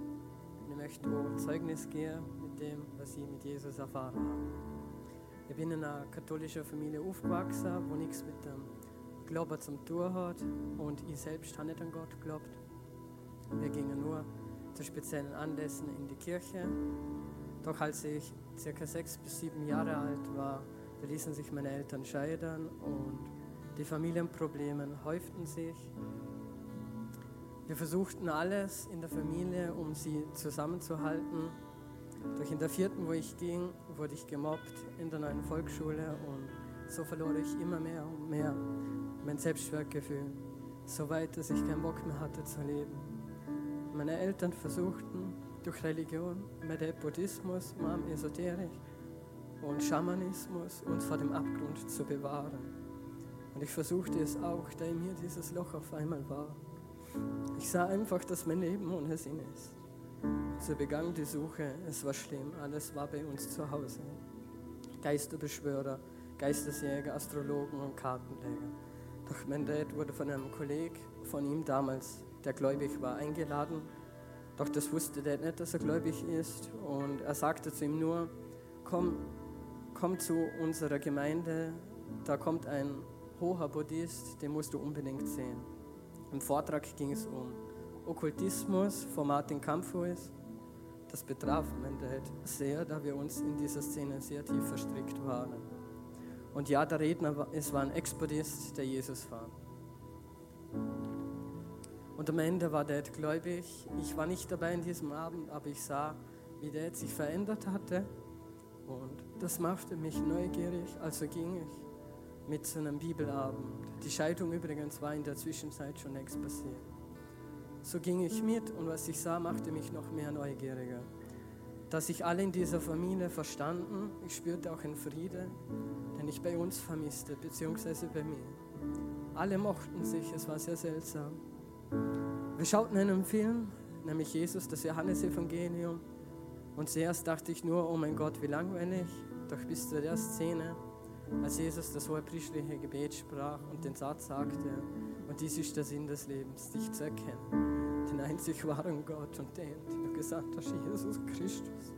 und ich möchte auch Zeugnis geben mit dem, was ich mit Jesus erfahren habe. Ich bin in einer katholischen Familie aufgewachsen, wo nichts mit dem Glauben zum tun hat und ich selbst habe nicht an Gott geglaubt. Wir gingen nur zu speziellen Anlässen in die Kirche. Doch als ich circa sechs bis sieben Jahre alt war, ließen sich meine Eltern scheiden und die Familienprobleme häuften sich wir versuchten alles in der Familie, um sie zusammenzuhalten. Doch in der vierten, wo ich ging, wurde ich gemobbt in der neuen Volksschule und so verlor ich immer mehr und mehr mein Selbstwertgefühl, so weit, dass ich keinen Bock mehr hatte zu leben. Meine Eltern versuchten durch Religion, mit Buddhismus, Mam, Esoterik und Schamanismus uns vor dem Abgrund zu bewahren. Und ich versuchte es auch, da in mir dieses Loch auf einmal war. Ich sah einfach, dass mein Leben ohne Sinn ist. So begann die Suche. Es war schlimm. Alles war bei uns zu Hause. Geisterbeschwörer, Geistesjäger, Astrologen und Kartenleger. Doch mein Dad wurde von einem Kollegen von ihm damals, der gläubig war, eingeladen. Doch das wusste Dad nicht, dass er gläubig ist. Und er sagte zu ihm nur, komm, komm zu unserer Gemeinde. Da kommt ein hoher Buddhist, den musst du unbedingt sehen. Im Vortrag ging es um Okkultismus von Martin Kampfhuis. Das betraf Mendel sehr, da wir uns in dieser Szene sehr tief verstrickt waren. Und ja, der Redner, es war ein Ex-Buddhist, der Jesus war. Und am Ende war Dad gläubig. Ich war nicht dabei in diesem Abend, aber ich sah, wie Dad sich verändert hatte. Und das machte mich neugierig, also ging ich mit so einem Bibelabend. Die Scheidung übrigens war in der Zwischenzeit schon längst passiert. So ging ich mit und was ich sah, machte mich noch mehr neugieriger. Dass sich alle in dieser Familie verstanden, ich spürte auch einen Frieden, den ich bei uns vermisste, beziehungsweise bei mir. Alle mochten sich, es war sehr seltsam. Wir schauten einen Film, nämlich Jesus, das Johannesevangelium. Und zuerst dachte ich nur, oh mein Gott, wie langweilig. Doch bis zu der Szene als Jesus das hohepriestliche Gebet sprach und den Satz sagte, und dies ist der Sinn des Lebens, dich zu erkennen, den einzig wahren Gott und den, den du gesagt hast, Jesus Christus.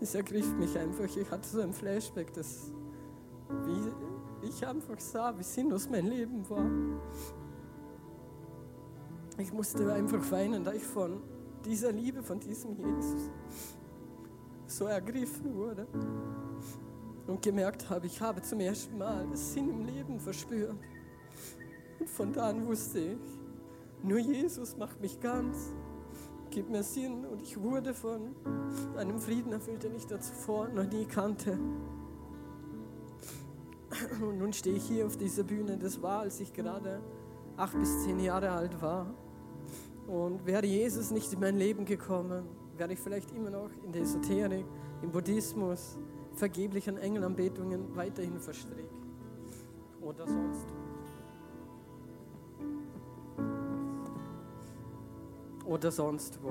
Es ergriff mich einfach, ich hatte so ein Flashback, das, wie ich einfach sah, wie sinnlos mein Leben war. Ich musste einfach weinen, da ich von dieser Liebe, von diesem Jesus so ergriffen wurde und gemerkt habe, ich habe zum ersten Mal Sinn im Leben verspürt. Und von da an wusste ich, nur Jesus macht mich ganz, gibt mir Sinn und ich wurde von einem Frieden erfüllt, den ich da zuvor noch nie kannte. Und nun stehe ich hier auf dieser Bühne. Das war, als ich gerade acht bis zehn Jahre alt war. Und wäre Jesus nicht in mein Leben gekommen, wäre ich vielleicht immer noch in der Esoterik, im Buddhismus, vergeblich an Engelanbetungen weiterhin verstrickt. Oder sonst. Oder sonst wo.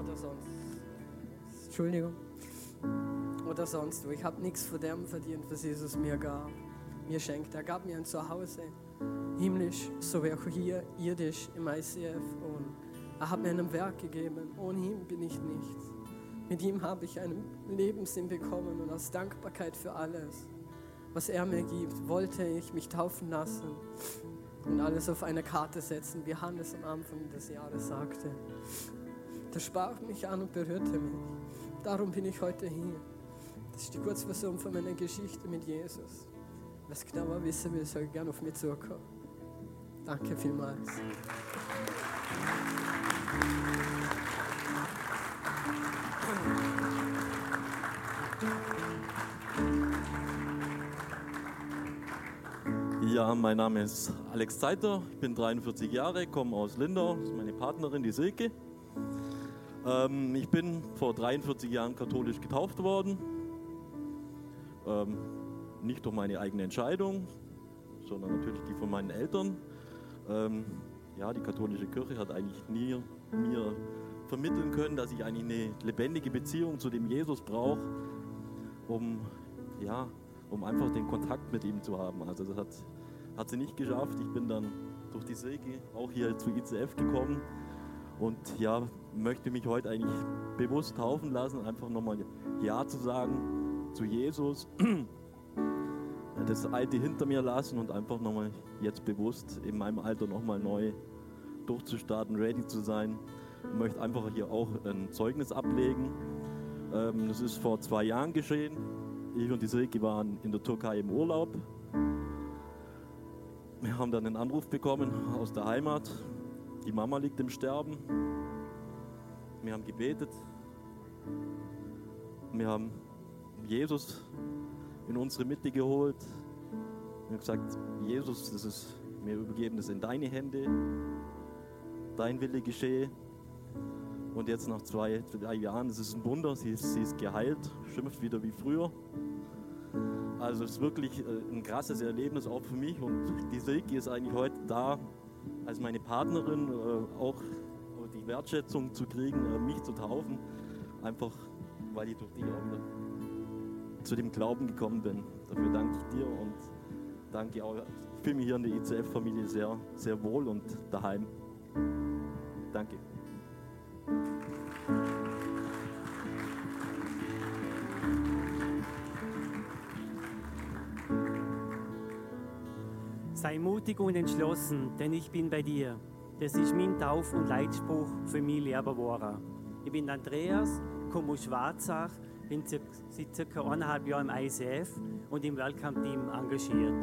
Oder sonst. Entschuldigung. Oder sonst wo. Ich habe nichts von dem verdient, was Jesus mir gab, mir schenkt. Er gab mir ein Zuhause, himmlisch, so wie auch hier, irdisch im ICF. Und er hat mir ein Werk gegeben. Ohne ihn bin ich nichts. Mit ihm habe ich einen Lebenssinn bekommen und aus Dankbarkeit für alles, was er mir gibt, wollte ich mich taufen lassen und alles auf eine Karte setzen, wie Hannes am Anfang des Jahres sagte. Das sprach mich an und berührte mich. Darum bin ich heute hier. Das ist die Kurzversion von meiner Geschichte mit Jesus. Was genauer wissen will, soll gerne auf mich zukommen. Danke vielmals. Ja, mein Name ist Alex Zeiter, ich bin 43 Jahre, komme aus Lindau, das ist meine Partnerin, die Silke. Ähm, ich bin vor 43 Jahren katholisch getauft worden. Ähm, nicht durch meine eigene Entscheidung, sondern natürlich die von meinen Eltern. Ähm, ja, die katholische Kirche hat eigentlich nie mir vermitteln können, dass ich eigentlich eine lebendige Beziehung zu dem Jesus brauche, um, ja, um einfach den Kontakt mit ihm zu haben. Also das hat, hat sie nicht geschafft. Ich bin dann durch die Säge auch hier zu ICF gekommen und ja, möchte mich heute eigentlich bewusst taufen lassen, einfach nochmal Ja zu sagen zu Jesus, <clears throat> das Alte hinter mir lassen und einfach nochmal jetzt bewusst in meinem Alter nochmal neu durchzustarten, ready zu sein. Ich möchte einfach hier auch ein Zeugnis ablegen. Ähm, das ist vor zwei Jahren geschehen. Ich und die Silke waren in der Türkei im Urlaub. Wir haben dann einen Anruf bekommen aus der Heimat. Die Mama liegt im Sterben. Wir haben gebetet. Wir haben Jesus in unsere Mitte geholt. Wir haben gesagt, Jesus, das ist, wir übergeben das in deine Hände. Dein Wille geschehe. Und jetzt nach zwei, drei Jahren, das ist ein Wunder, sie ist, sie ist geheilt, schimpft wieder wie früher. Also es ist wirklich äh, ein krasses Erlebnis auch für mich und die Silke ist eigentlich heute da als meine Partnerin, äh, auch die Wertschätzung zu kriegen, äh, mich zu taufen, einfach weil ich durch die auch wieder zu dem Glauben gekommen bin. Dafür danke ich dir und danke auch, ich fühle mich hier in der ICF-Familie sehr, sehr wohl und daheim. Danke. Sei mutig und entschlossen, denn ich bin bei dir. Das ist mein Tauf- und Leitspruch für mich Lehrer geworden. Ich bin Andreas, komme aus Schwarzach, bin seit circa eineinhalb Jahren im ICF und im Welcome-Team engagiert.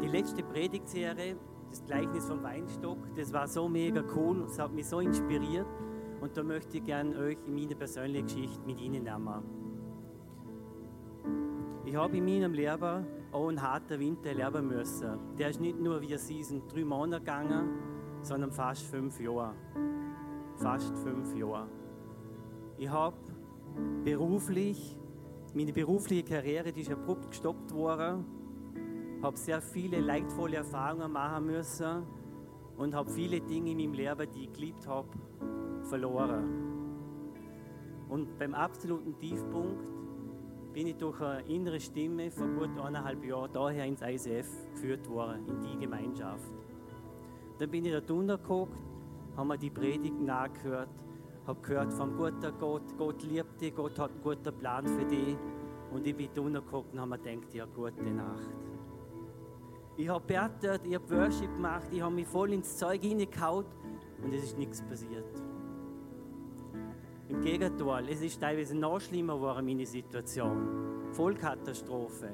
Die letzte Predigtserie, das Gleichnis vom Weinstock, das war so mega cool, es hat mich so inspiriert und da möchte ich gerne euch in meine persönliche Geschichte mit Ihnen nehmen. Ich habe in meinem Leben auch einen harten Winter erleben müssen. Der ist nicht nur wie sind drei Monate gegangen, sondern fast fünf Jahre. Fast fünf Jahre. Ich habe beruflich, meine berufliche Karriere die ist abrupt gestoppt worden, habe sehr viele leidvolle Erfahrungen machen müssen und habe viele Dinge in meinem Leben, die ich geliebt habe, verloren. Und beim absoluten Tiefpunkt bin ich durch eine innere Stimme vor gut eineinhalb Jahren daher ins ICF geführt worden, in die Gemeinschaft. Dann bin ich da drunter geguckt, habe mir die Predigt nachgehört, habe gehört vom guten Gott, Gott liebt dich, Gott hat einen guten Plan für dich. Und ich bin drunter geguckt und habe mir gedacht, ja, gute Nacht. Ich habe betet, ich habe Worship gemacht, ich habe mich voll ins Zeug hineingehauen und es ist nichts passiert. Im Gegenteil, es ist teilweise noch schlimmer geworden, meine Situation. Vollkatastrophe.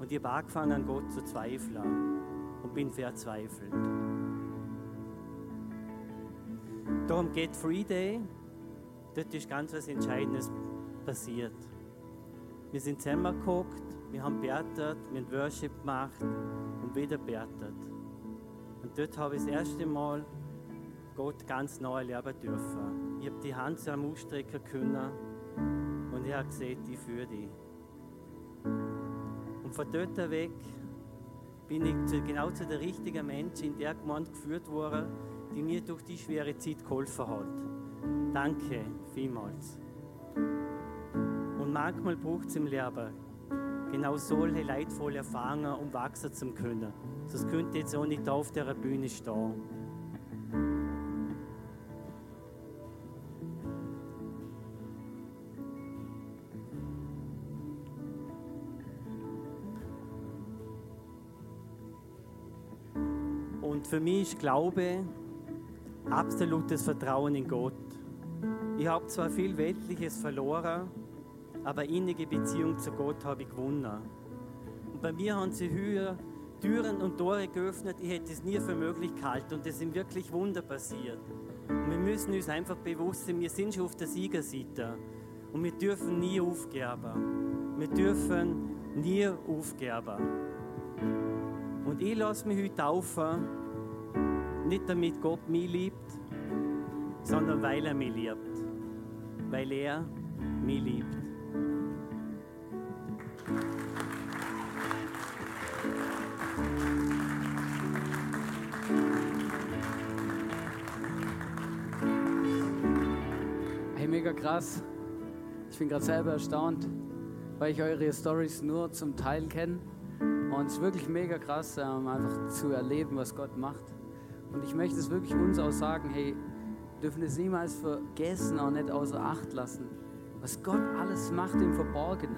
Und ich habe angefangen, an Gott zu zweifeln und bin verzweifelt. Darum geht Free Day. Dort ist ganz was Entscheidendes passiert. Wir sind zusammengeguckt, wir haben betet, wir haben Worship gemacht und wieder betet. Und dort habe ich das erste Mal Gott ganz neu erleben dürfen. Ich habe die Hand zu ihm ausstrecken können und er hat gesagt, ich führe dich. Und von dort weg bin ich genau zu der richtigen Menschen in der Gemeinde geführt worden, die mir durch die schwere Zeit geholfen hat. Danke vielmals. Und manchmal braucht es im Leben genau solche leidvolle Erfahrungen, um wachsen zu können. Sonst könnte jetzt auch nicht auf der Bühne stehen. Und für mich ist Glaube absolutes Vertrauen in Gott. Ich habe zwar viel Weltliches verloren, aber innige Beziehung zu Gott habe ich gewonnen. Und bei mir haben sie höher Türen und Tore geöffnet, ich hätte es nie für möglich gehalten und es sind wirklich Wunder passiert. Und wir müssen uns einfach bewusst sein, wir sind schon auf der Siegerseite und wir dürfen nie aufgeben. Wir dürfen nie aufgeben. Und ich lasse mich heute taufen, nicht damit Gott mich liebt, sondern weil er mich liebt. Weil er mich liebt. Hey, mega krass. Ich bin gerade selber erstaunt, weil ich eure Stories nur zum Teil kenne. Und es ist wirklich mega krass, ähm, einfach zu erleben, was Gott macht. Und ich möchte es wirklich uns auch sagen, hey, dürfen es niemals vergessen, auch nicht außer Acht lassen, was Gott alles macht im Verborgenen.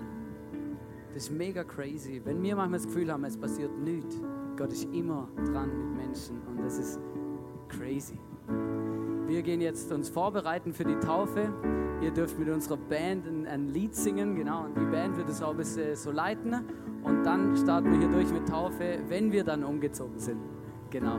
Das ist mega crazy. Wenn wir manchmal das Gefühl haben, es passiert nichts, Gott ist immer dran mit Menschen und das ist crazy. Wir gehen jetzt uns vorbereiten für die Taufe. Ihr dürft mit unserer Band ein, ein Lied singen, genau, und die Band wird es auch ein bisschen so leiten. Und dann starten wir hier durch mit Taufe, wenn wir dann umgezogen sind. Genau.